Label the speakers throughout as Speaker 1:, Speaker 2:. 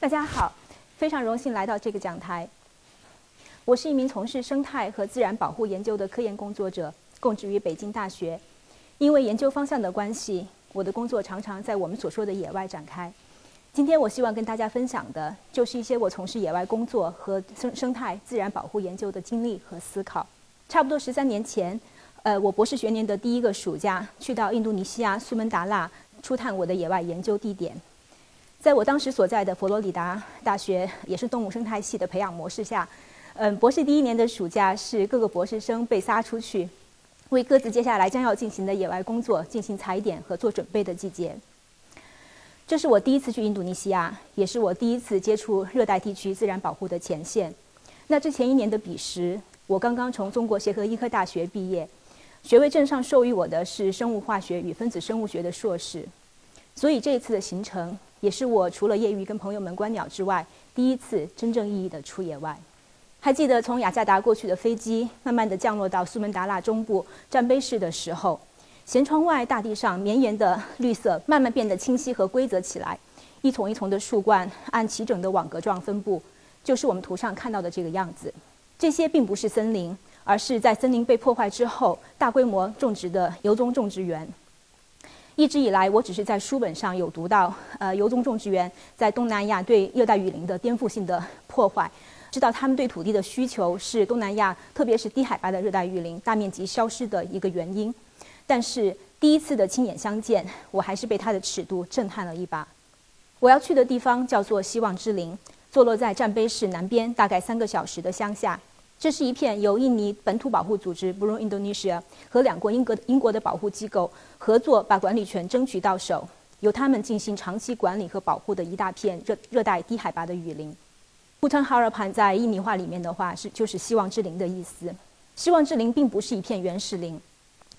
Speaker 1: 大家好，非常荣幸来到这个讲台。我是一名从事生态和自然保护研究的科研工作者，供职于北京大学。因为研究方向的关系，我的工作常常在我们所说的野外展开。今天我希望跟大家分享的，就是一些我从事野外工作和生生态自然保护研究的经历和思考。差不多十三年前，呃，我博士学年的第一个暑假，去到印度尼西亚苏门答腊，初探我的野外研究地点。在我当时所在的佛罗里达大学，也是动物生态系的培养模式下，嗯，博士第一年的暑假是各个博士生被撒出去，为各自接下来将要进行的野外工作进行踩点和做准备的季节。这是我第一次去印度尼西亚，也是我第一次接触热带地区自然保护的前线。那之前一年的彼时，我刚刚从中国协和医科大学毕业，学位证上授予我的是生物化学与分子生物学的硕士，所以这一次的行程。也是我除了业余跟朋友们观鸟之外，第一次真正意义的出野外。还记得从雅加达过去的飞机，慢慢的降落到苏门答腊中部占碑市的时候，舷窗外大地上绵延的绿色慢慢变得清晰和规则起来，一丛一丛的树冠按齐整的网格状分布，就是我们图上看到的这个样子。这些并不是森林，而是在森林被破坏之后大规模种植的油棕种植园。一直以来，我只是在书本上有读到，呃，油棕种植园在东南亚对热带雨林的颠覆性的破坏，知道他们对土地的需求是东南亚，特别是低海拔的热带雨林大面积消失的一个原因。但是第一次的亲眼相见，我还是被它的尺度震撼了一把。我要去的地方叫做希望之林，坐落在占碑市南边大概三个小时的乡下。这是一片由印尼本土保护组织 b r u n Indonesia 和两国英国英国的保护机构合作，把管理权争取到手，由他们进行长期管理和保护的一大片热热带低海拔的雨林。Hutan Harapan 在印尼话里面的话是就是希望之林的意思。希望之林并不是一片原始林，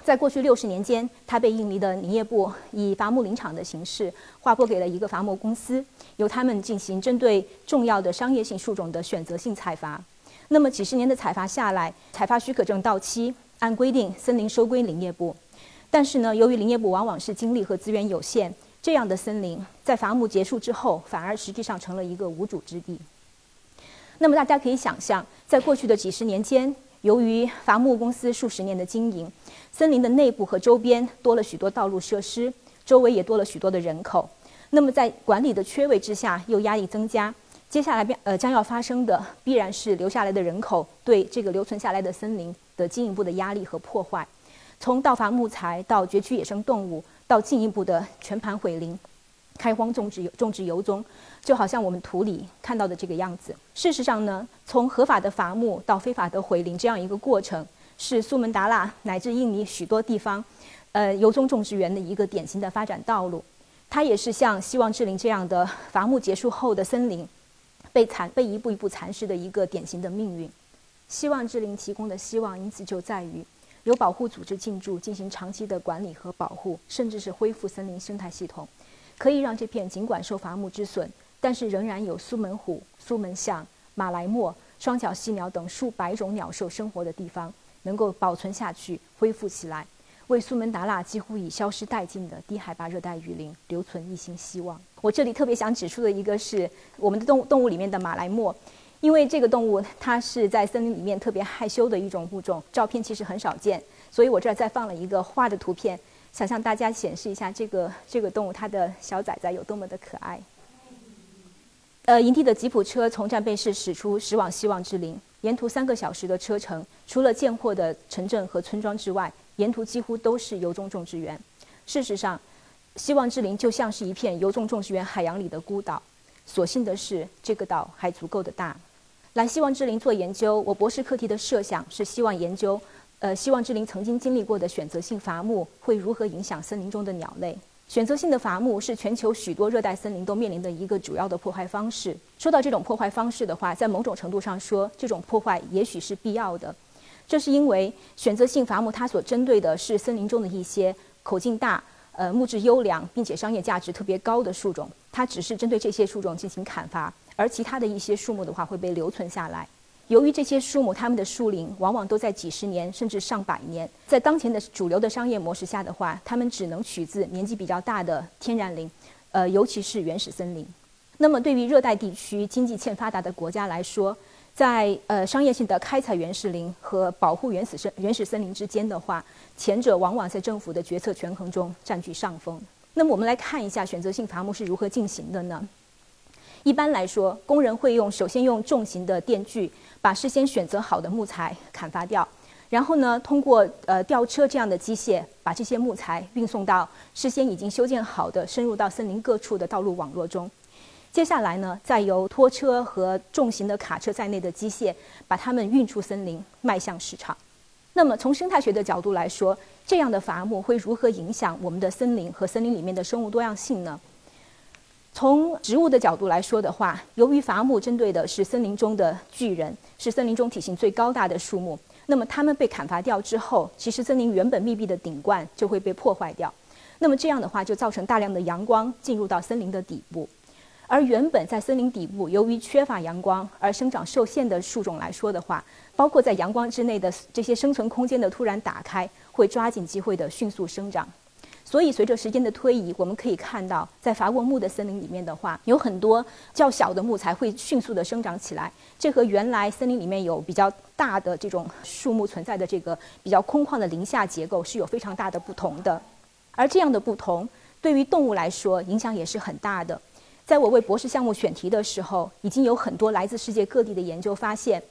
Speaker 1: 在过去六十年间，它被印尼的林业部以伐木林场的形式划拨给了一个伐木公司，由他们进行针对重要的商业性树种的选择性采伐。那么几十年的采伐下来，采伐许可证到期，按规定森林收归林业部。但是呢，由于林业部往往是精力和资源有限，这样的森林在伐木结束之后，反而实际上成了一个无主之地。那么大家可以想象，在过去的几十年间，由于伐木公司数十年的经营，森林的内部和周边多了许多道路设施，周围也多了许多的人口。那么在管理的缺位之下，又压力增加。接下来变呃将要发生的，必然是留下来的人口对这个留存下来的森林的进一步的压力和破坏，从盗伐木材到攫取野生动物，到进一步的全盘毁林、开荒种植种植油棕，就好像我们图里看到的这个样子。事实上呢，从合法的伐木到非法的毁林这样一个过程，是苏门答腊乃至印尼许多地方，呃油棕种植园的一个典型的发展道路。它也是像希望之林这样的伐木结束后的森林。被蚕被一步一步蚕食的一个典型的命运。希望之林提供的希望，因此就在于有保护组织进驻，进行长期的管理和保护，甚至是恢复森林生态系统，可以让这片尽管受伐木之损，但是仍然有苏门虎、苏门象、马来貘、双脚犀鸟等数百种鸟兽生活的地方，能够保存下去、恢复起来。为苏门答腊几乎已消失殆尽的低海拔热带雨林留存一线希望。我这里特别想指出的一个是我们的动物动物里面的马来貘，因为这个动物它是在森林里面特别害羞的一种物种，照片其实很少见，所以我这儿再放了一个画的图片，想向大家显示一下这个这个动物它的小崽崽有多么的可爱。呃，营地的吉普车从战备室驶出，驶往希望之林，沿途三个小时的车程，除了见货的城镇和村庄之外。沿途几乎都是油棕种植园。事实上，希望之林就像是一片油棕种植园海洋里的孤岛。所幸的是，这个岛还足够的大。来希望之林做研究，我博士课题的设想是希望研究，呃，希望之林曾经经历过的选择性伐木会如何影响森林中的鸟类。选择性的伐木是全球许多热带森林都面临的一个主要的破坏方式。说到这种破坏方式的话，在某种程度上说，这种破坏也许是必要的。这是因为选择性伐木，它所针对的是森林中的一些口径大、呃木质优良并且商业价值特别高的树种，它只是针对这些树种进行砍伐，而其他的一些树木的话会被留存下来。由于这些树木它们的树龄往往都在几十年甚至上百年，在当前的主流的商业模式下的话，它们只能取自年纪比较大的天然林，呃尤其是原始森林。那么对于热带地区经济欠发达的国家来说，在呃商业性的开采原始林和保护原始森原始森林之间的话，前者往往在政府的决策权衡中占据上风。那么我们来看一下选择性伐木是如何进行的呢？一般来说，工人会用首先用重型的电锯把事先选择好的木材砍伐掉，然后呢，通过呃吊车这样的机械把这些木材运送到事先已经修建好的深入到森林各处的道路网络中。接下来呢，再由拖车和重型的卡车在内的机械把它们运出森林，迈向市场。那么，从生态学的角度来说，这样的伐木会如何影响我们的森林和森林里面的生物多样性呢？从植物的角度来说的话，由于伐木针对的是森林中的巨人，是森林中体型最高大的树木，那么它们被砍伐掉之后，其实森林原本密闭的顶冠就会被破坏掉。那么这样的话，就造成大量的阳光进入到森林的底部。而原本在森林底部，由于缺乏阳光而生长受限的树种来说的话，包括在阳光之内的这些生存空间的突然打开，会抓紧机会的迅速生长。所以，随着时间的推移，我们可以看到，在伐过木的森林里面的话，有很多较小的木材会迅速的生长起来。这和原来森林里面有比较大的这种树木存在的这个比较空旷的林下结构是有非常大的不同的。而这样的不同，对于动物来说影响也是很大的。在我为博士项目选题的时候，已经有很多来自世界各地的研究发现，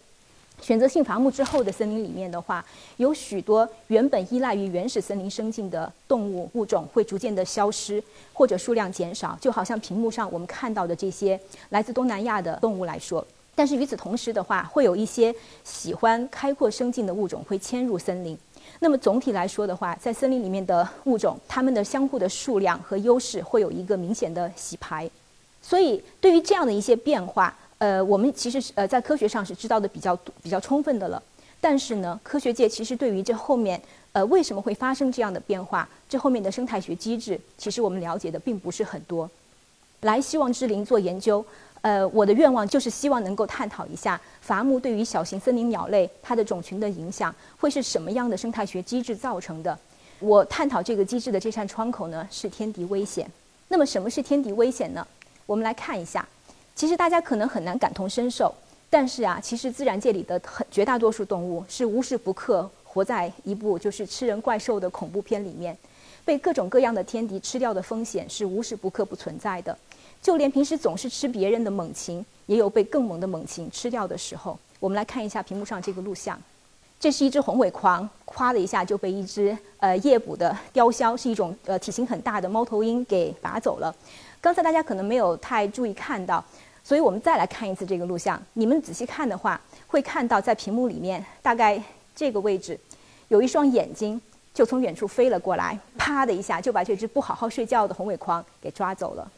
Speaker 1: 选择性伐木之后的森林里面的话，有许多原本依赖于原始森林生境的动物物种会逐渐的消失，或者数量减少，就好像屏幕上我们看到的这些来自东南亚的动物来说。但是与此同时的话，会有一些喜欢开阔生境的物种会迁入森林。那么总体来说的话，在森林里面的物种，它们的相互的数量和优势会有一个明显的洗牌。所以，对于这样的一些变化，呃，我们其实是呃在科学上是知道的比较比较充分的了。但是呢，科学界其实对于这后面呃为什么会发生这样的变化，这后面的生态学机制，其实我们了解的并不是很多。来希望之林做研究，呃，我的愿望就是希望能够探讨一下伐木对于小型森林鸟类它的种群的影响会是什么样的生态学机制造成的。我探讨这个机制的这扇窗口呢是天敌危险。那么什么是天敌危险呢？我们来看一下，其实大家可能很难感同身受，但是啊，其实自然界里的很绝大多数动物是无时不刻活在一部就是吃人怪兽的恐怖片里面，被各种各样的天敌吃掉的风险是无时不刻不存在的。就连平时总是吃别人的猛禽，也有被更猛的猛禽吃掉的时候。我们来看一下屏幕上这个录像，这是一只红尾狂，咵的一下就被一只呃夜捕的雕鸮，是一种呃体型很大的猫头鹰给拔走了。刚才大家可能没有太注意看到，所以我们再来看一次这个录像。你们仔细看的话，会看到在屏幕里面大概这个位置，有一双眼睛就从远处飞了过来，啪的一下就把这只不好好睡觉的红尾狂给抓走了。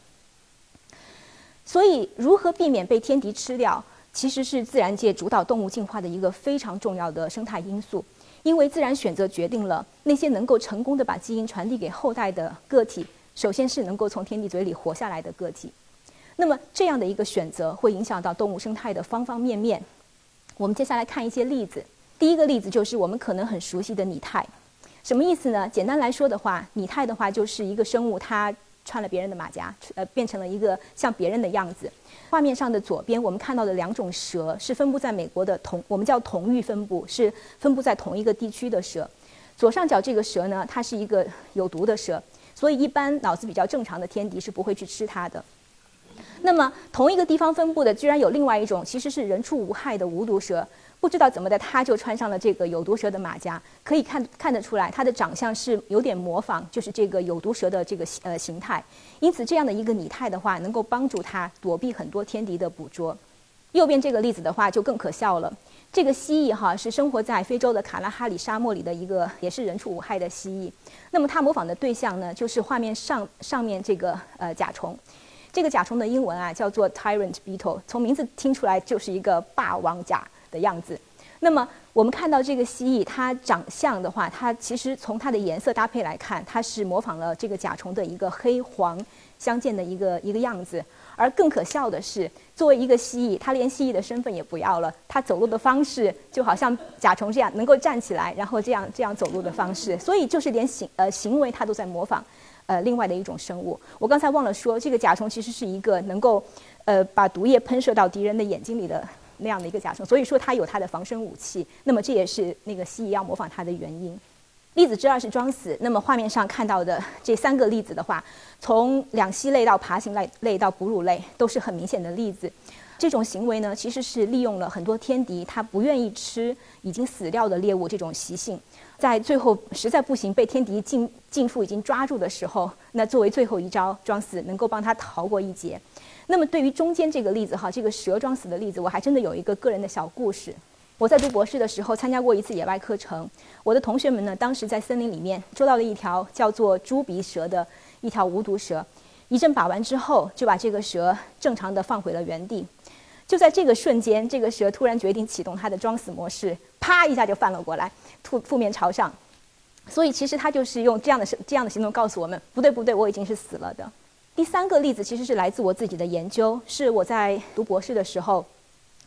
Speaker 1: 所以，如何避免被天敌吃掉，其实是自然界主导动物进化的一个非常重要的生态因素。因为自然选择决定了那些能够成功的把基因传递给后代的个体。首先是能够从天敌嘴里活下来的个体，那么这样的一个选择会影响到动物生态的方方面面。我们接下来看一些例子。第一个例子就是我们可能很熟悉的拟态，什么意思呢？简单来说的话，拟态的话就是一个生物它穿了别人的马甲，呃，变成了一个像别人的样子。画面上的左边我们看到的两种蛇是分布在美国的同，我们叫同域分布，是分布在同一个地区的蛇。左上角这个蛇呢，它是一个有毒的蛇。所以，一般脑子比较正常的天敌是不会去吃它的。那么，同一个地方分布的，居然有另外一种，其实是人畜无害的无毒蛇。不知道怎么的，它就穿上了这个有毒蛇的马甲。可以看看得出来，它的长相是有点模仿，就是这个有毒蛇的这个呃形态。因此，这样的一个拟态的话，能够帮助它躲避很多天敌的捕捉。右边这个例子的话，就更可笑了。这个蜥蜴哈是生活在非洲的卡拉哈里沙漠里的一个，也是人畜无害的蜥蜴。那么它模仿的对象呢，就是画面上上面这个呃甲虫。这个甲虫的英文啊叫做 tyrant beetle，从名字听出来就是一个霸王甲的样子。那么我们看到这个蜥蜴，它长相的话，它其实从它的颜色搭配来看，它是模仿了这个甲虫的一个黑黄相间的一个一个样子。而更可笑的是，作为一个蜥蜴，它连蜥蜴的身份也不要了。它走路的方式就好像甲虫这样，能够站起来，然后这样这样走路的方式。所以就是连行呃行为，它都在模仿，呃另外的一种生物。我刚才忘了说，这个甲虫其实是一个能够呃，把毒液喷射到敌人的眼睛里的那样的一个甲虫。所以说它有它的防身武器。那么这也是那个蜥蜴要模仿它的原因。粒子之二是装死。那么画面上看到的这三个粒子的话，从两栖类到爬行类类到哺乳类，都是很明显的例子。这种行为呢，其实是利用了很多天敌它不愿意吃已经死掉的猎物这种习性，在最后实在不行被天敌近近处已经抓住的时候，那作为最后一招装死，能够帮他逃过一劫。那么对于中间这个例子哈，这个蛇装死的例子，我还真的有一个个人的小故事。我在读博士的时候参加过一次野外课程，我的同学们呢，当时在森林里面捉到了一条叫做猪鼻蛇的一条无毒蛇，一阵把玩之后，就把这个蛇正常的放回了原地。就在这个瞬间，这个蛇突然决定启动它的装死模式，啪一下就翻了过来，吐负面朝上。所以其实它就是用这样的这样的行动告诉我们：不对不对，我已经是死了的。第三个例子其实是来自我自己的研究，是我在读博士的时候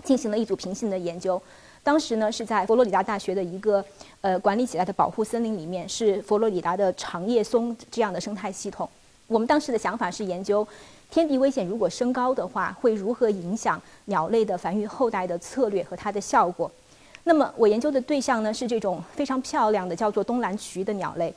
Speaker 1: 进行了一组平行的研究。当时呢，是在佛罗里达大学的一个呃管理起来的保护森林里面，是佛罗里达的长叶松这样的生态系统。我们当时的想法是研究天敌危险如果升高的话，会如何影响鸟类的繁育后代的策略和它的效果。那么我研究的对象呢是这种非常漂亮的叫做东蓝渠的鸟类。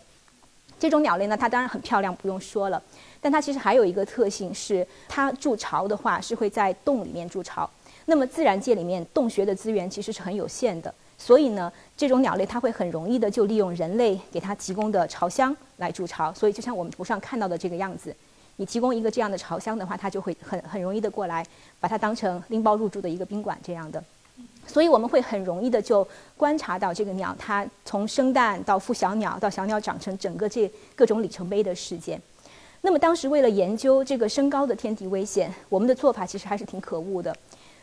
Speaker 1: 这种鸟类呢，它当然很漂亮，不用说了，但它其实还有一个特性是，它筑巢的话是会在洞里面筑巢。那么自然界里面洞穴的资源其实是很有限的，所以呢，这种鸟类它会很容易的就利用人类给它提供的巢箱来筑巢。所以就像我们图上看到的这个样子，你提供一个这样的巢箱的话，它就会很很容易的过来把它当成拎包入住的一个宾馆这样的。所以我们会很容易的就观察到这个鸟它从生蛋到孵小鸟到小鸟长成整个这各种里程碑的事件。那么当时为了研究这个升高的天敌危险，我们的做法其实还是挺可恶的。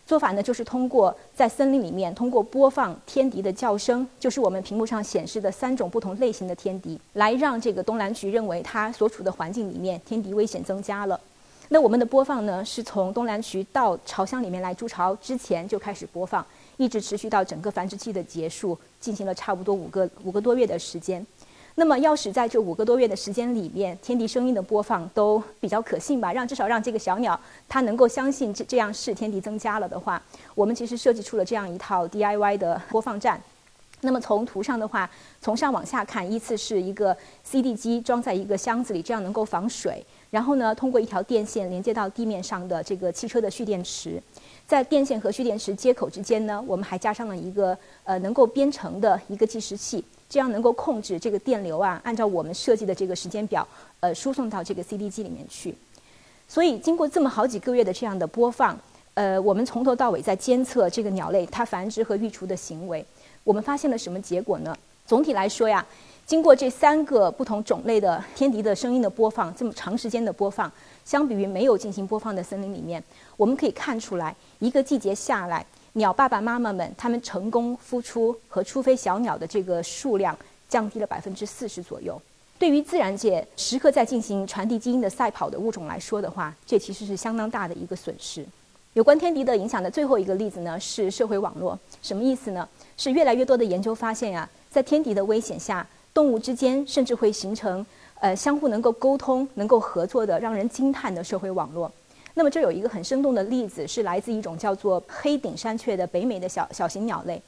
Speaker 1: 做法呢，就是通过在森林里面，通过播放天敌的叫声，就是我们屏幕上显示的三种不同类型的天敌，来让这个东蓝渠认为它所处的环境里面天敌危险增加了。那我们的播放呢，是从东蓝渠到巢箱里面来筑巢之前就开始播放，一直持续到整个繁殖期的结束，进行了差不多五个五个多月的时间。那么，要使在这五个多月的时间里面，天敌声音的播放都比较可信吧，让至少让这个小鸟它能够相信这这样是天敌增加了的话，我们其实设计出了这样一套 DIY 的播放站。那么从图上的话，从上往下看，依次是一个 CD 机装在一个箱子里，这样能够防水。然后呢，通过一条电线连接到地面上的这个汽车的蓄电池，在电线和蓄电池接口之间呢，我们还加上了一个呃能够编程的一个计时器。这样能够控制这个电流啊，按照我们设计的这个时间表，呃，输送到这个 CD 机里面去。所以经过这么好几个月的这样的播放，呃，我们从头到尾在监测这个鸟类它繁殖和育雏的行为。我们发现了什么结果呢？总体来说呀，经过这三个不同种类的天敌的声音的播放，这么长时间的播放，相比于没有进行播放的森林里面，我们可以看出来，一个季节下来。鸟爸爸妈妈们，他们成功孵出和出飞小鸟的这个数量降低了百分之四十左右。对于自然界时刻在进行传递基因的赛跑的物种来说的话，这其实是相当大的一个损失。有关天敌的影响的最后一个例子呢，是社会网络。什么意思呢？是越来越多的研究发现呀，在天敌的危险下，动物之间甚至会形成呃相互能够沟通、能够合作的让人惊叹的社会网络。那么这有一个很生动的例子，是来自一种叫做黑顶山雀的北美的小小型鸟类。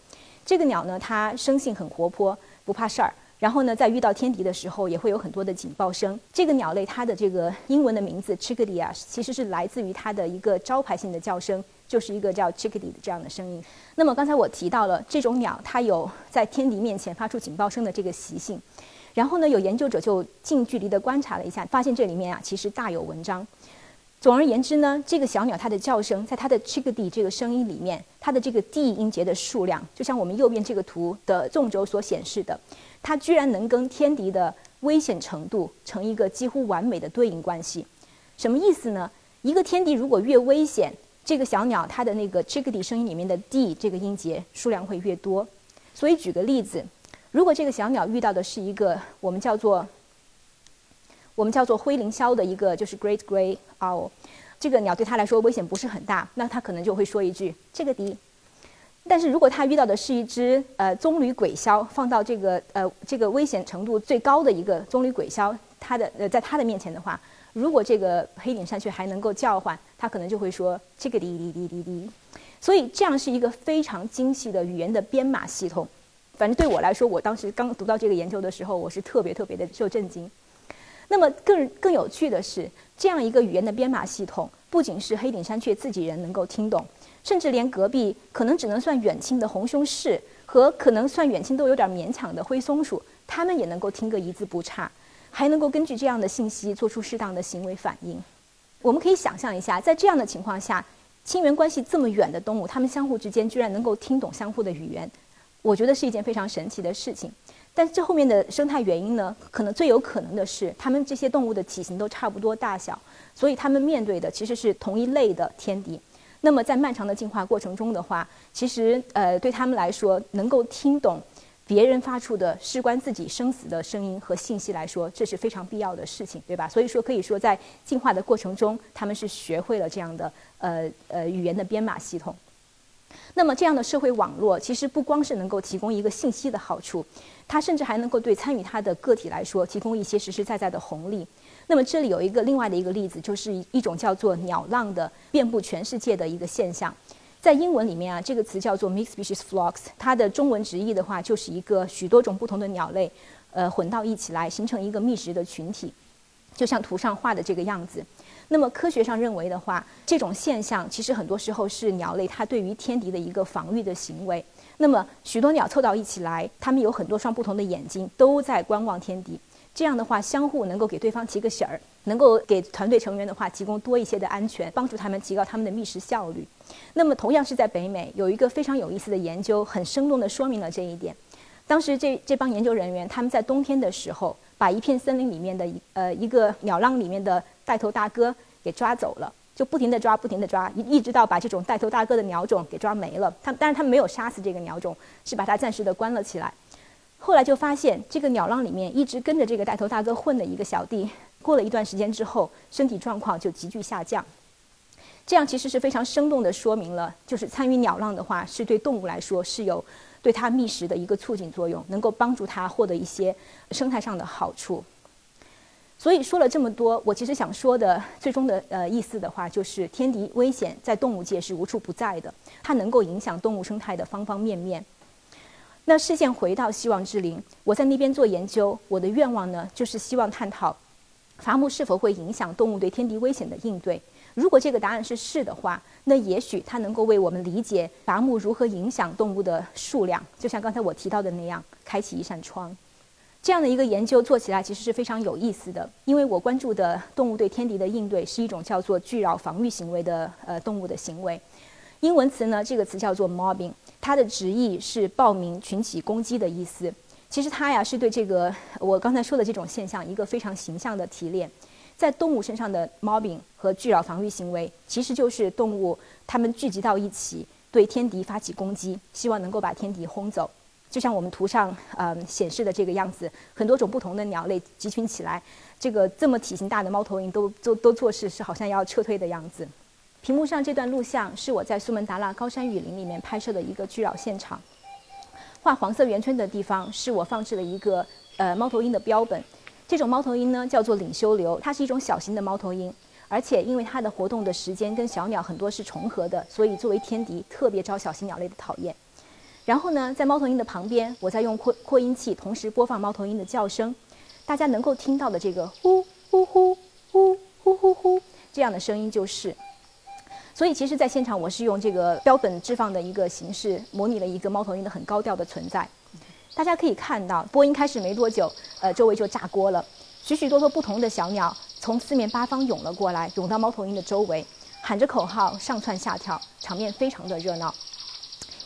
Speaker 1: 这个鸟呢，它生性很活泼，不怕事儿。然后呢，在遇到天敌的时候，也会有很多的警报声。这个鸟类它的这个英文的名字 chickadee 啊，其实是来自于它的一个招牌性的叫声，就是一个叫 chickadee 的这样的声音。那么刚才我提到了这种鸟，它有在天敌面前发出警报声的这个习性。然后呢，有研究者就近距离的观察了一下，发现这里面啊，其实大有文章。总而言之呢，这个小鸟它的叫声，在它的 chickadee 这个声音里面，它的这个 d 音节的数量，就像我们右边这个图的纵轴所显示的，它居然能跟天敌的危险程度成一个几乎完美的对应关系。什么意思呢？一个天敌如果越危险，这个小鸟它的那个 chickadee 声音里面的 d 这个音节数量会越多。所以举个例子，如果这个小鸟遇到的是一个我们叫做我们叫做灰林鸮的一个就是 Great Gray Owl，这个鸟对它来说危险不是很大，那它可能就会说一句这个敌。但是如果它遇到的是一只呃棕榈鬼鸮，放到这个呃这个危险程度最高的一个棕榈鬼鸮，它的呃在它的面前的话，如果这个黑顶山雀还能够叫唤，它可能就会说这个滴滴滴滴滴。所以这样是一个非常精细的语言的编码系统。反正对我来说，我当时刚读到这个研究的时候，我是特别特别的受震惊。那么更更有趣的是，这样一个语言的编码系统，不仅是黑顶山雀自己人能够听懂，甚至连隔壁可能只能算远亲的红胸鹳和可能算远亲都有点勉强的灰松鼠，他们也能够听个一字不差，还能够根据这样的信息做出适当的行为反应。我们可以想象一下，在这样的情况下，亲缘关系这么远的动物，它们相互之间居然能够听懂相互的语言。我觉得是一件非常神奇的事情，但这后面的生态原因呢？可能最有可能的是，它们这些动物的体型都差不多大小，所以它们面对的其实是同一类的天敌。那么在漫长的进化过程中的话，其实呃对他们来说，能够听懂别人发出的事关自己生死的声音和信息来说，这是非常必要的事情，对吧？所以说可以说在进化的过程中，他们是学会了这样的呃呃语言的编码系统。那么，这样的社会网络其实不光是能够提供一个信息的好处，它甚至还能够对参与它的个体来说提供一些实实在在的红利。那么，这里有一个另外的一个例子，就是一种叫做“鸟浪”的遍布全世界的一个现象。在英文里面啊，这个词叫做 mixed species flocks，它的中文直译的话就是一个许多种不同的鸟类，呃，混到一起来形成一个觅食的群体，就像图上画的这个样子。那么科学上认为的话，这种现象其实很多时候是鸟类它对于天敌的一个防御的行为。那么许多鸟凑到一起来，它们有很多双不同的眼睛，都在观望天敌。这样的话，相互能够给对方提个醒儿，能够给团队成员的话提供多一些的安全，帮助他们提高他们的觅食效率。那么同样是在北美，有一个非常有意思的研究，很生动地说明了这一点。当时这这帮研究人员他们在冬天的时候，把一片森林里面的一呃一个鸟浪里面的。带头大哥给抓走了，就不停地抓，不停地抓，一一直到把这种带头大哥的鸟种给抓没了。他，但是他没有杀死这个鸟种，是把它暂时的关了起来。后来就发现，这个鸟浪里面一直跟着这个带头大哥混的一个小弟，过了一段时间之后，身体状况就急剧下降。这样其实是非常生动的说明了，就是参与鸟浪的话，是对动物来说是有对它觅食的一个促进作用，能够帮助它获得一些生态上的好处。所以说了这么多，我其实想说的最终的呃意思的话，就是天敌危险在动物界是无处不在的，它能够影响动物生态的方方面面。那视线回到希望之林，我在那边做研究，我的愿望呢，就是希望探讨伐木是否会影响动物对天敌危险的应对。如果这个答案是是的话，那也许它能够为我们理解伐木如何影响动物的数量，就像刚才我提到的那样，开启一扇窗。这样的一个研究做起来其实是非常有意思的，因为我关注的动物对天敌的应对是一种叫做聚扰防御行为的呃动物的行为。英文词呢，这个词叫做 mobbing，它的直译是暴民群起攻击的意思。其实它呀是对这个我刚才说的这种现象一个非常形象的提炼。在动物身上的 mobbing 和聚扰防御行为，其实就是动物它们聚集到一起对天敌发起攻击，希望能够把天敌轰走。就像我们图上嗯显示的这个样子，很多种不同的鸟类集群起来，这个这么体型大的猫头鹰都都都做事是好像要撤退的样子。屏幕上这段录像是我在苏门答腊高山雨林里面拍摄的一个聚扰现场。画黄色圆圈的地方是我放置了一个呃猫头鹰的标本。这种猫头鹰呢叫做领袖流，它是一种小型的猫头鹰，而且因为它的活动的时间跟小鸟很多是重合的，所以作为天敌特别招小型鸟类的讨厌。然后呢，在猫头鹰的旁边，我在用扩扩音器同时播放猫头鹰的叫声，大家能够听到的这个呼呼呼呼呼呼呼这样的声音就是。所以，其实，在现场我是用这个标本置放的一个形式，模拟了一个猫头鹰的很高调的存在。大家可以看到，播音开始没多久，呃，周围就炸锅了，许许多多不同的小鸟从四面八方涌了过来，涌到猫头鹰的周围，喊着口号，上蹿下跳，场面非常的热闹。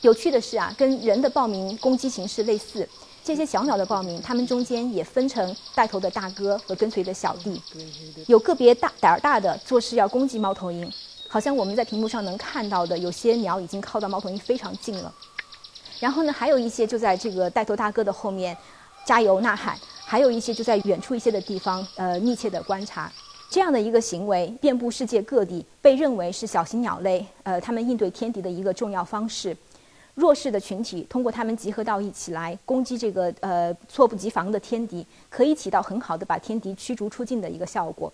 Speaker 1: 有趣的是啊，跟人的报名攻击形式类似，这些小鸟的报名，它们中间也分成带头的大哥和跟随的小弟。有个别大胆儿大的做事要攻击猫头鹰，好像我们在屏幕上能看到的，有些鸟已经靠到猫头鹰非常近了。然后呢，还有一些就在这个带头大哥的后面加油呐喊，还有一些就在远处一些的地方呃密切的观察。这样的一个行为遍布世界各地，被认为是小型鸟类呃它们应对天敌的一个重要方式。弱势的群体通过他们集合到一起来攻击这个呃猝不及防的天敌，可以起到很好的把天敌驱逐出境的一个效果。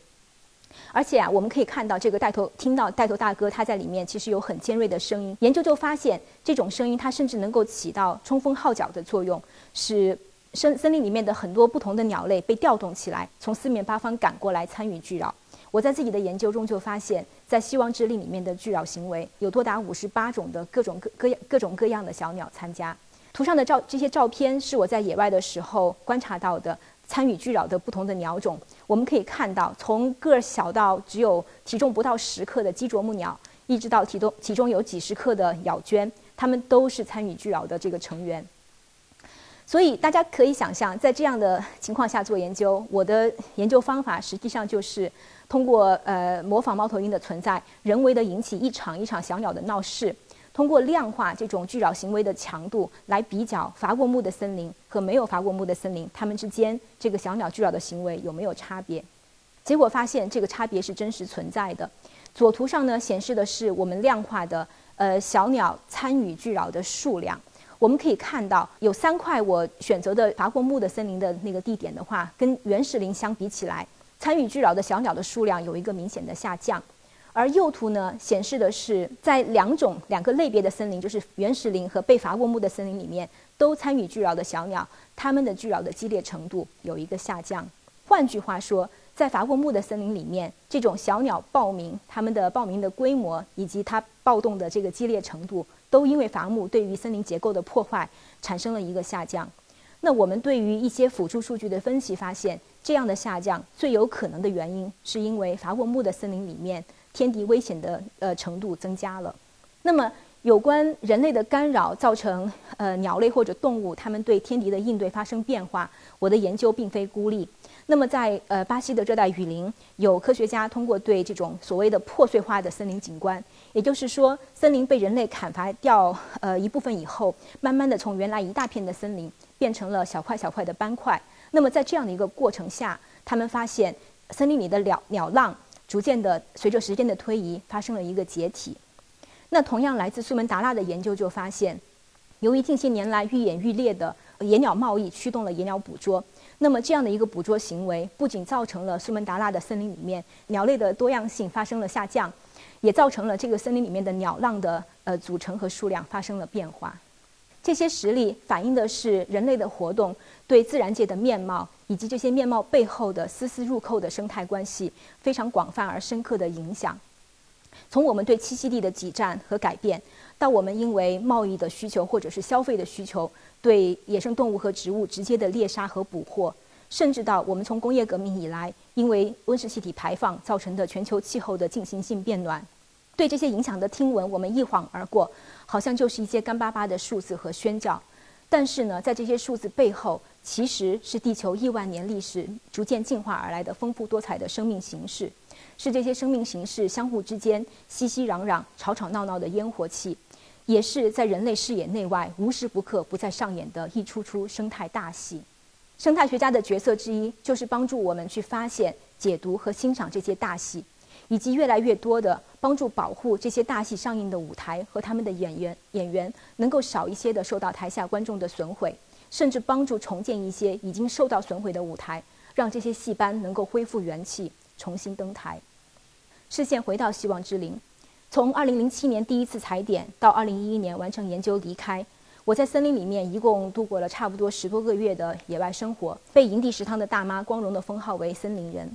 Speaker 1: 而且啊，我们可以看到这个带头听到带头大哥他在里面其实有很尖锐的声音。研究就发现，这种声音它甚至能够起到冲锋号角的作用，使森森林里面的很多不同的鸟类被调动起来，从四面八方赶过来参与聚扰。我在自己的研究中就发现，在希望之力里面的聚扰行为有多达五十八种的各种各各各种各样的小鸟参加。图上的照这些照片是我在野外的时候观察到的。参与聚扰的不同的鸟种，我们可以看到，从个儿小到只有体重不到十克的鸡啄木鸟，一直到体重体重有几十克的咬鹃，它们都是参与聚扰的这个成员。所以大家可以想象，在这样的情况下做研究，我的研究方法实际上就是通过呃模仿猫头鹰的存在，人为的引起一场一场小鸟的闹事。通过量化这种聚扰行为的强度来比较伐过木的森林和没有伐过木的森林，它们之间这个小鸟聚扰的行为有没有差别？结果发现这个差别是真实存在的。左图上呢显示的是我们量化的呃小鸟参与聚扰的数量。我们可以看到有三块我选择的伐过木的森林的那个地点的话，跟原始林相比起来，参与聚扰的小鸟的数量有一个明显的下降。而右图呢，显示的是在两种两个类别的森林，就是原始林和被伐过木的森林里面，都参与聚扰的小鸟，它们的聚扰的激烈程度有一个下降。换句话说，在伐过木的森林里面，这种小鸟报名，它们的报名的规模以及它暴动的这个激烈程度，都因为伐木对于森林结构的破坏产生了一个下降。那我们对于一些辅助数据的分析发现，这样的下降最有可能的原因，是因为伐过木的森林里面。天敌危险的呃程度增加了。那么，有关人类的干扰造成呃鸟类或者动物它们对天敌的应对发生变化，我的研究并非孤立。那么，在呃巴西的热带雨林，有科学家通过对这种所谓的破碎化的森林景观，也就是说，森林被人类砍伐掉呃一部分以后，慢慢的从原来一大片的森林变成了小块小块的斑块。那么，在这样的一个过程下，他们发现森林里的鸟鸟浪。逐渐的，随着时间的推移，发生了一个解体。那同样来自苏门答腊的研究就发现，由于近些年来愈演愈烈的野鸟贸易驱动了野鸟捕捉，那么这样的一个捕捉行为，不仅造成了苏门答腊的森林里面鸟类的多样性发生了下降，也造成了这个森林里面的鸟浪的呃组成和数量发生了变化。这些实例反映的是人类的活动对自然界的面貌。以及这些面貌背后的丝丝入扣的生态关系，非常广泛而深刻的影响。从我们对栖息地的挤占和改变，到我们因为贸易的需求或者是消费的需求，对野生动物和植物直接的猎杀和捕获，甚至到我们从工业革命以来，因为温室气体排放造成的全球气候的进行性变暖，对这些影响的听闻，我们一晃而过，好像就是一些干巴巴的数字和宣教。但是呢，在这些数字背后，其实是地球亿万年历史逐渐进化而来的丰富多彩的生命形式，是这些生命形式相互之间熙熙攘攘、吵吵闹闹的烟火气，也是在人类视野内外无时不刻不在上演的一出出生态大戏。生态学家的角色之一，就是帮助我们去发现、解读和欣赏这些大戏。以及越来越多的帮助保护这些大戏上映的舞台和他们的演员演员能够少一些的受到台下观众的损毁，甚至帮助重建一些已经受到损毁的舞台，让这些戏班能够恢复元气，重新登台。视线回到希望之林，从2007年第一次踩点到2011年完成研究离开，我在森林里面一共度过了差不多十多个月的野外生活，被营地食堂的大妈光荣的封号为森林人。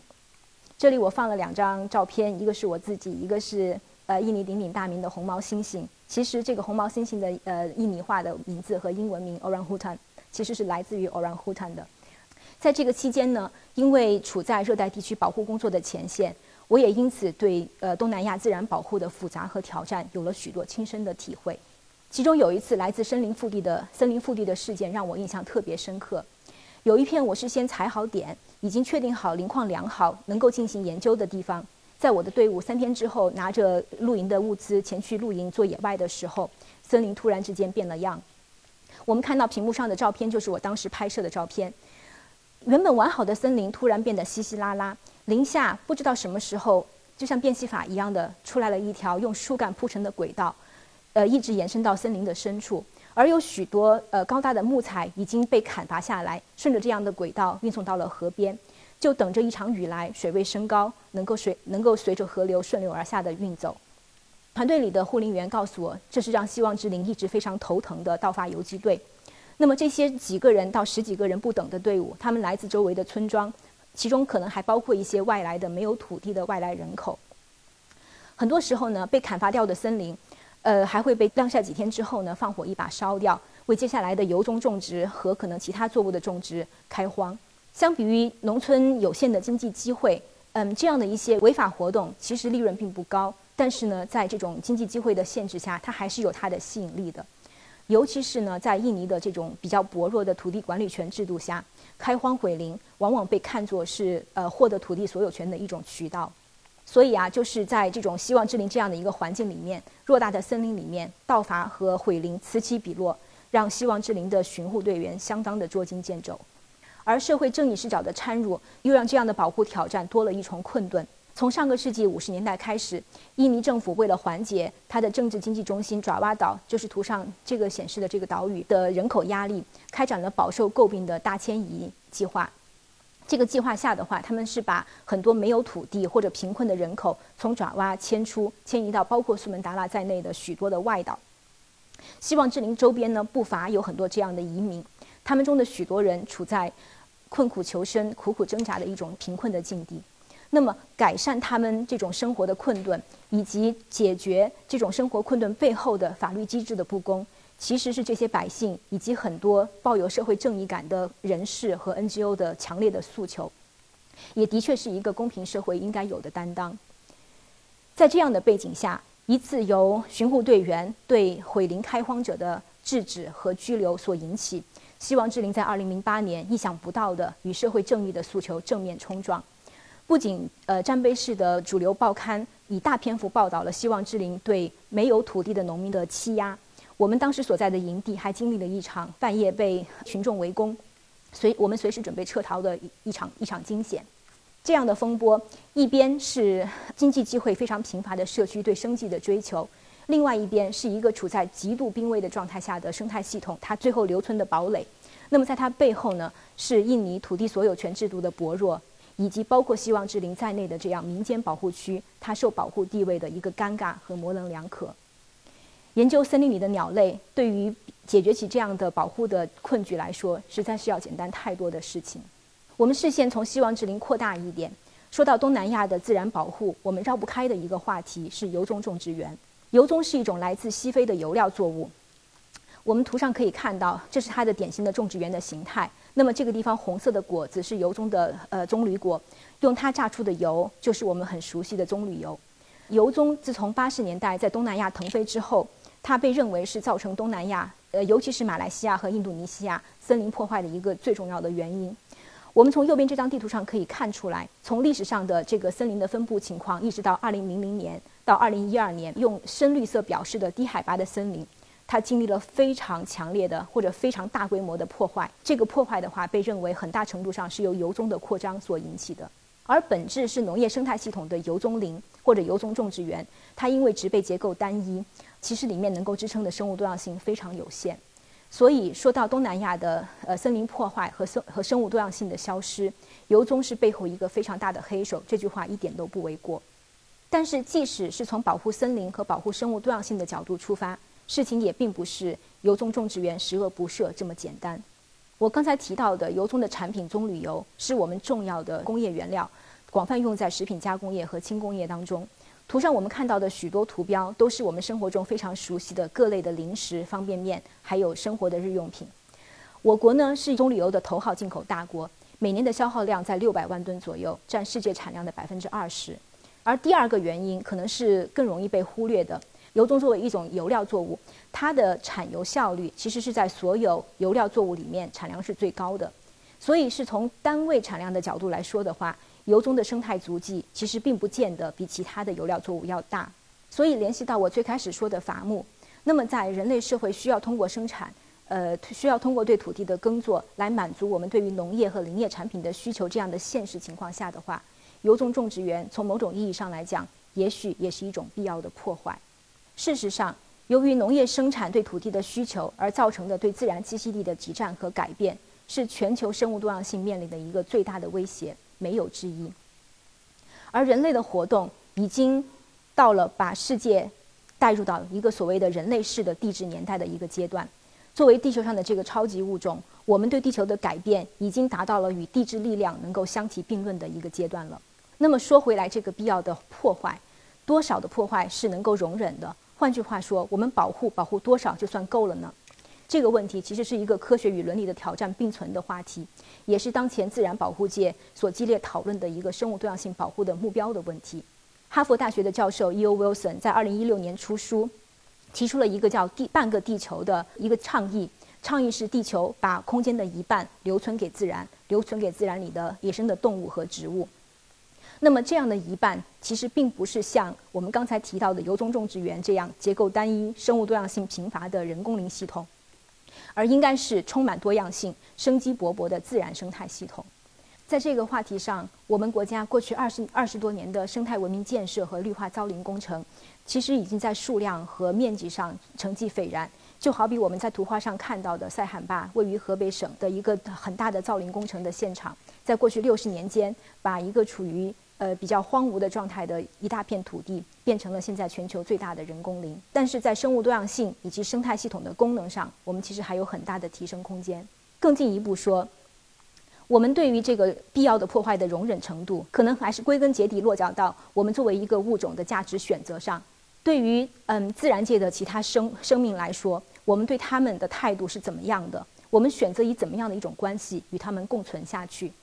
Speaker 1: 这里我放了两张照片，一个是我自己，一个是呃印尼鼎鼎大名的红毛猩猩。其实这个红毛猩猩的呃印尼话的名字和英文名 Orangutan 其实是来自于 Orangutan 的。在这个期间呢，因为处在热带地区保护工作的前线，我也因此对呃东南亚自然保护的复杂和挑战有了许多亲身的体会。其中有一次来自森林腹地的森林腹地的事件让我印象特别深刻。有一片我是先踩好点。已经确定好林况良好，能够进行研究的地方，在我的队伍三天之后拿着露营的物资前去露营做野外的时候，森林突然之间变了样。我们看到屏幕上的照片就是我当时拍摄的照片。原本完好的森林突然变得稀稀拉拉，林下不知道什么时候就像变戏法一样的出来了一条用树干铺成的轨道，呃，一直延伸到森林的深处。而有许多呃高大的木材已经被砍伐下来，顺着这样的轨道运送到了河边。就等着一场雨来，水位升高，能够随能够随着河流顺流而下的运走。团队里的护林员告诉我，这是让希望之林一直非常头疼的盗伐游击队。那么这些几个人到十几个人不等的队伍，他们来自周围的村庄，其中可能还包括一些外来的没有土地的外来人口。很多时候呢，被砍伐掉的森林，呃，还会被晾晒几天之后呢，放火一把烧掉，为接下来的油棕种植和可能其他作物的种植开荒。相比于农村有限的经济机会，嗯，这样的一些违法活动其实利润并不高，但是呢，在这种经济机会的限制下，它还是有它的吸引力的。尤其是呢，在印尼的这种比较薄弱的土地管理权制度下，开荒毁林往往被看作是呃获得土地所有权的一种渠道。所以啊，就是在这种希望之林这样的一个环境里面，偌大的森林里面，盗伐和毁林此起彼落，让希望之林的巡护队员相当的捉襟见肘。而社会正义视角的掺入，又让这样的保护挑战多了一重困顿。从上个世纪五十年代开始，印尼政府为了缓解它的政治经济中心爪哇岛，就是图上这个显示的这个岛屿的人口压力，开展了饱受诟病的大迁移计划。这个计划下的话，他们是把很多没有土地或者贫困的人口从爪哇迁出，迁移到包括苏门答腊在内的许多的外岛。希望之林周边呢，不乏有很多这样的移民，他们中的许多人处在困苦求生、苦苦挣扎的一种贫困的境地。那么，改善他们这种生活的困顿，以及解决这种生活困顿背后的法律机制的不公。其实是这些百姓以及很多抱有社会正义感的人士和 NGO 的强烈的诉求，也的确是一个公平社会应该有的担当。在这样的背景下，一次由巡护队员对毁林开荒者的制止和拘留所引起，希望之林在2008年意想不到的与社会正义的诉求正面冲撞。不仅呃占碑市的主流报刊以大篇幅报道了希望之林对没有土地的农民的欺压。我们当时所在的营地还经历了一场半夜被群众围攻，随我们随时准备撤逃的一一场一场惊险。这样的风波，一边是经济机会非常贫乏的社区对生计的追求，另外一边是一个处在极度濒危的状态下的生态系统，它最后留存的堡垒。那么在它背后呢，是印尼土地所有权制度的薄弱，以及包括希望之林在内的这样民间保护区，它受保护地位的一个尴尬和模棱两可。研究森林里的鸟类，对于解决起这样的保护的困局来说，实在是要简单太多的事情。我们视线从希望之林扩大一点，说到东南亚的自然保护，我们绕不开的一个话题是油棕种植园。油棕是一种来自西非的油料作物。我们图上可以看到，这是它的典型的种植园的形态。那么这个地方红色的果子是油棕的呃棕榈果，用它榨出的油就是我们很熟悉的棕榈油。油棕自从八十年代在东南亚腾飞之后。它被认为是造成东南亚，呃，尤其是马来西亚和印度尼西亚森林破坏的一个最重要的原因。我们从右边这张地图上可以看出来，从历史上的这个森林的分布情况，一直到二零零零年到二零一二年，用深绿色表示的低海拔的森林，它经历了非常强烈的或者非常大规模的破坏。这个破坏的话，被认为很大程度上是由油棕的扩张所引起的。而本质是农业生态系统的油棕林或者油棕种植园，它因为植被结构单一。其实里面能够支撑的生物多样性非常有限，所以说到东南亚的呃森林破坏和生和生物多样性的消失，油棕是背后一个非常大的黑手，这句话一点都不为过。但是即使是从保护森林和保护生物多样性的角度出发，事情也并不是油棕种植园十恶不赦这么简单。我刚才提到的油棕的产品棕榈油是我们重要的工业原料，广泛用在食品加工业和轻工业当中。图上我们看到的许多图标，都是我们生活中非常熟悉的各类的零食、方便面，还有生活的日用品。我国呢是棕榈油的头号进口大国，每年的消耗量在六百万吨左右，占世界产量的百分之二十。而第二个原因可能是更容易被忽略的，油棕作为一种油料作物，它的产油效率其实是在所有油料作物里面产量是最高的。所以是从单位产量的角度来说的话。油棕的生态足迹其实并不见得比其他的油料作物要大，所以联系到我最开始说的伐木，那么在人类社会需要通过生产，呃，需要通过对土地的耕作来满足我们对于农业和林业产品的需求这样的现实情况下的话，油棕种植园从某种意义上来讲，也许也是一种必要的破坏。事实上，由于农业生产对土地的需求而造成的对自然栖息地的挤占和改变，是全球生物多样性面临的一个最大的威胁。没有之一。而人类的活动已经到了把世界带入到一个所谓的人类式的地质年代的一个阶段。作为地球上的这个超级物种，我们对地球的改变已经达到了与地质力量能够相提并论的一个阶段了。那么说回来，这个必要的破坏，多少的破坏是能够容忍的？换句话说，我们保护保护多少就算够了呢？这个问题其实是一个科学与伦理的挑战并存的话题，也是当前自然保护界所激烈讨论的一个生物多样性保护的目标的问题。哈佛大学的教授 E.O. Wilson 在2016年出书。提出了一个叫“地半个地球”的一个倡议，倡议是地球把空间的一半留存给自然，留存给自然里的野生的动物和植物。那么这样的一半，其实并不是像我们刚才提到的油棕种植园这样结构单一、生物多样性贫乏的人工林系统，而应该是充满多样性、生机勃勃的自然生态系统。在这个话题上，我们国家过去二十二十多年的生态文明建设和绿化造林工程。其实已经在数量和面积上成绩斐然，就好比我们在图画上看到的塞罕坝，位于河北省的一个很大的造林工程的现场，在过去六十年间，把一个处于呃比较荒芜的状态的一大片土地，变成了现在全球最大的人工林。但是在生物多样性以及生态系统的功能上，我们其实还有很大的提升空间。更进一步说，我们对于这个必要的破坏的容忍程度，可能还是归根结底落脚到我们作为一个物种的价值选择上。对于嗯自然界的其他生生命来说，我们对他们的态度是怎么样的？我们选择以怎么样的一种关系与他们共存下去？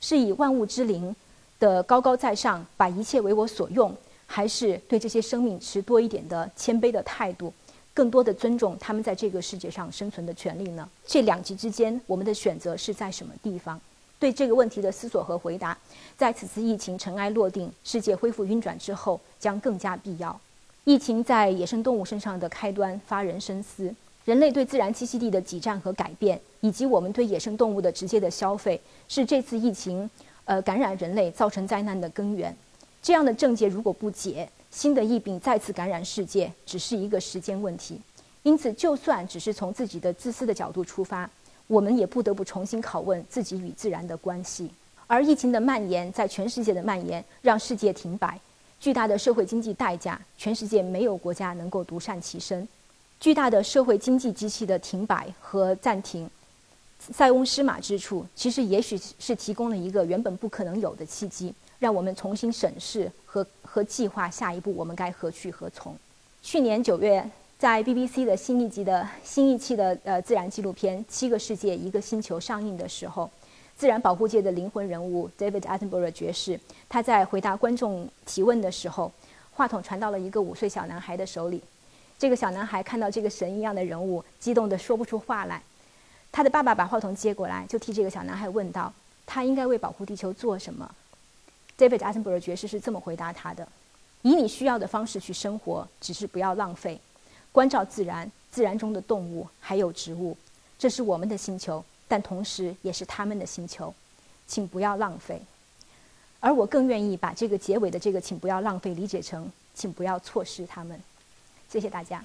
Speaker 1: 是以万物之灵的高高在上，把一切为我所用，还是对这些生命持多一点的谦卑的态度，更多的尊重他们在这个世界上生存的权利呢？这两极之间，我们的选择是在什么地方？对这个问题的思索和回答，在此次疫情尘埃落定、世界恢复运转之后，将更加必要。疫情在野生动物身上的开端发人深思，人类对自然栖息地的挤占和改变，以及我们对野生动物的直接的消费，是这次疫情，呃，感染人类造成灾难的根源。这样的症结如果不解，新的疫病再次感染世界，只是一个时间问题。因此，就算只是从自己的自私的角度出发，我们也不得不重新拷问自己与自然的关系。而疫情的蔓延，在全世界的蔓延，让世界停摆。巨大的社会经济代价，全世界没有国家能够独善其身。巨大的社会经济机器的停摆和暂停，塞翁失马之处，其实也许是提供了一个原本不可能有的契机，让我们重新审视和和计划下一步我们该何去何从。去年九月，在 BBC 的新一集的新一期的呃自然纪录片《七个世界一个星球》上映的时候。自然保护界的灵魂人物 David Attenborough 爵士，他在回答观众提问的时候，话筒传到了一个五岁小男孩的手里。这个小男孩看到这个神一样的人物，激动得说不出话来。他的爸爸把话筒接过来，就替这个小男孩问道：“他应该为保护地球做什么？”David Attenborough 爵士是这么回答他的：“以你需要的方式去生活，只是不要浪费，关照自然，自然中的动物还有植物，这是我们的星球。”但同时也是他们的星球，请不要浪费。而我更愿意把这个结尾的这个“请不要浪费”理解成“请不要错失他们”。谢谢大家。